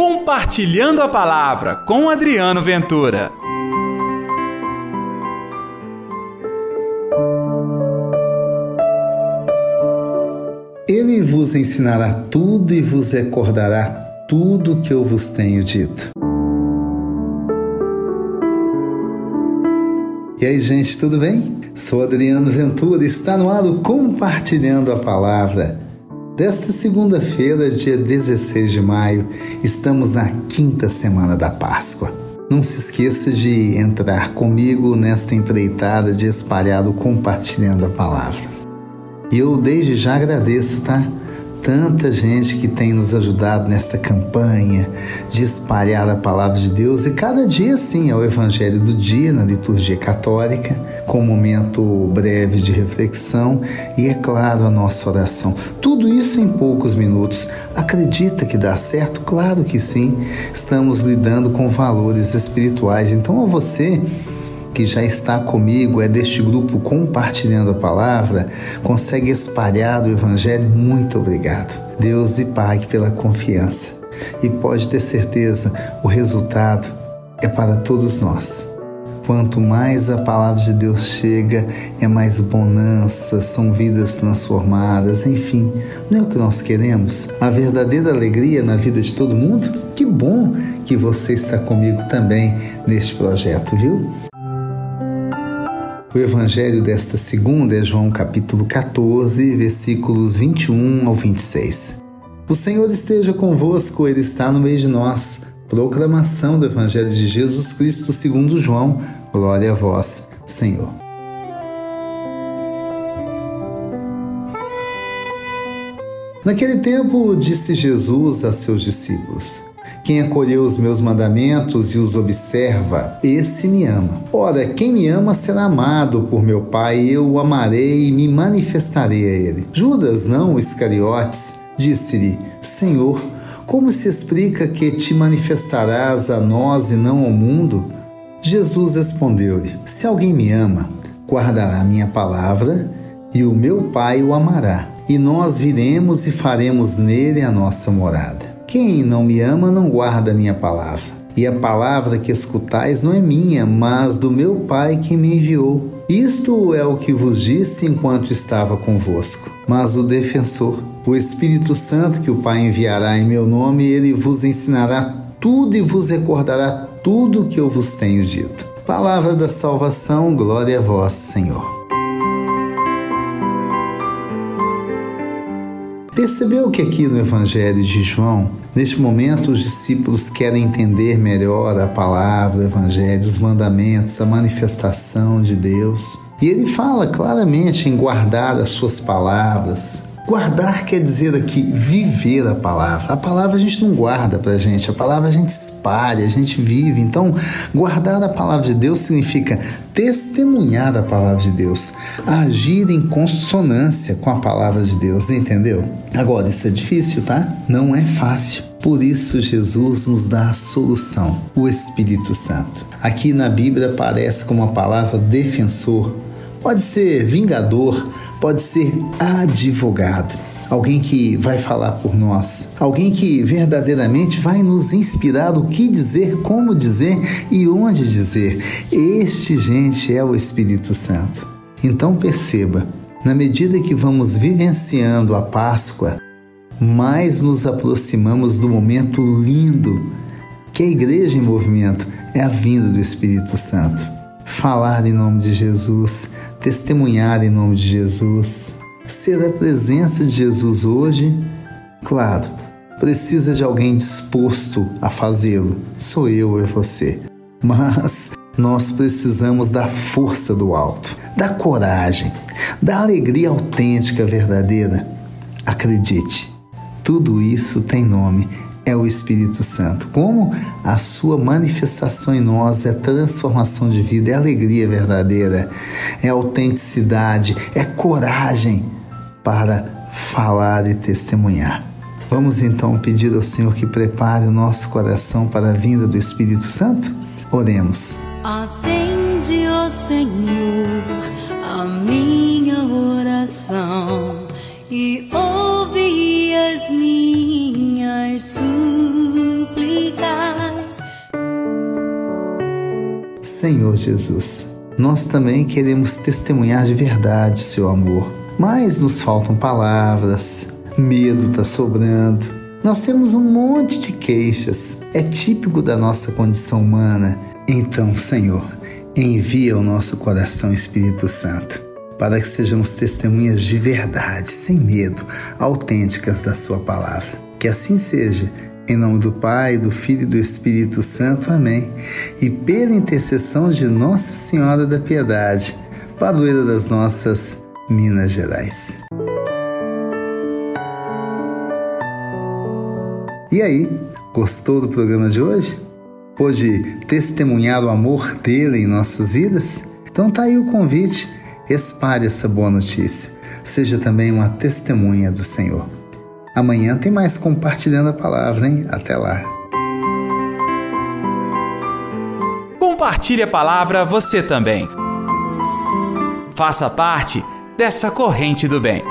Compartilhando a Palavra com Adriano Ventura. Ele vos ensinará tudo e vos recordará tudo o que eu vos tenho dito. E aí, gente, tudo bem? Sou Adriano Ventura, está no ar Compartilhando a Palavra. Desta segunda-feira, dia 16 de maio, estamos na quinta semana da Páscoa. Não se esqueça de entrar comigo nesta empreitada de espalhar o Compartilhando a Palavra. E eu desde já agradeço, tá? Tanta gente que tem nos ajudado nesta campanha de espalhar a palavra de Deus e cada dia sim é o evangelho do dia na liturgia católica, com um momento breve de reflexão e é claro a nossa oração. Tudo isso em poucos minutos. Acredita que dá certo? Claro que sim. Estamos lidando com valores espirituais. Então a você que já está comigo, é deste grupo compartilhando a palavra, consegue espalhar o Evangelho, muito obrigado. Deus e pague pela confiança. E pode ter certeza, o resultado é para todos nós. Quanto mais a palavra de Deus chega, é mais bonança, são vidas transformadas, enfim, não é o que nós queremos? A verdadeira alegria na vida de todo mundo? Que bom que você está comigo também neste projeto, viu? O evangelho desta segunda é João capítulo 14, versículos 21 ao 26. O Senhor esteja convosco, ele está no meio de nós. Proclamação do evangelho de Jesus Cristo segundo João. Glória a vós, Senhor. Naquele tempo disse Jesus a seus discípulos: quem acolheu os meus mandamentos e os observa, esse me ama. Ora, quem me ama será amado por meu Pai, eu o amarei e me manifestarei a ele. Judas, não Iscariotes, disse-lhe: Senhor, como se explica que te manifestarás a nós e não ao mundo? Jesus respondeu-lhe: Se alguém me ama, guardará minha palavra, e o meu Pai o amará, e nós viremos e faremos nele a nossa morada. Quem não me ama não guarda a minha palavra. E a palavra que escutais não é minha, mas do meu Pai que me enviou. Isto é o que vos disse enquanto estava convosco. Mas o defensor, o Espírito Santo que o Pai enviará em meu nome, ele vos ensinará tudo e vos recordará tudo o que eu vos tenho dito. Palavra da salvação, glória a vós, Senhor. Percebeu que aqui no Evangelho de João, neste momento, os discípulos querem entender melhor a palavra, o Evangelho, os mandamentos, a manifestação de Deus. E ele fala claramente em guardar as suas palavras, Guardar quer dizer aqui viver a palavra. A palavra a gente não guarda para a gente, a palavra a gente espalha, a gente vive. Então, guardar a palavra de Deus significa testemunhar a palavra de Deus, agir em consonância com a palavra de Deus, entendeu? Agora, isso é difícil, tá? Não é fácil. Por isso, Jesus nos dá a solução, o Espírito Santo. Aqui na Bíblia aparece como a palavra defensor, pode ser vingador, pode ser advogado, alguém que vai falar por nós, alguém que verdadeiramente vai nos inspirar o que dizer, como dizer e onde dizer. Este, gente, é o Espírito Santo. Então perceba, na medida que vamos vivenciando a Páscoa, mais nos aproximamos do momento lindo que a igreja em movimento é a vinda do Espírito Santo falar em nome de Jesus, testemunhar em nome de Jesus, ser a presença de Jesus hoje, claro, precisa de alguém disposto a fazê-lo. Sou eu e você. Mas nós precisamos da força do alto, da coragem, da alegria autêntica, verdadeira. Acredite, tudo isso tem nome é o Espírito Santo. Como a sua manifestação em nós é transformação de vida, é alegria verdadeira, é autenticidade, é coragem para falar e testemunhar. Vamos então pedir ao Senhor que prepare o nosso coração para a vinda do Espírito Santo? Oremos. Atende, Senhor Jesus. Nós também queremos testemunhar de verdade o seu amor, mas nos faltam palavras, medo está sobrando. Nós temos um monte de queixas, é típico da nossa condição humana. Então, Senhor, envia ao nosso coração Espírito Santo, para que sejamos testemunhas de verdade, sem medo, autênticas da Sua palavra. Que assim seja em nome do Pai, do Filho e do Espírito Santo. Amém. E pela intercessão de Nossa Senhora da Piedade, padroeira das nossas Minas Gerais. E aí, gostou do programa de hoje? Pôde testemunhar o amor dele em nossas vidas? Então tá aí o convite. Espalhe essa boa notícia. Seja também uma testemunha do Senhor. Amanhã tem mais compartilhando a palavra, hein? Até lá. Compartilhe a palavra você também. Faça parte dessa corrente do bem.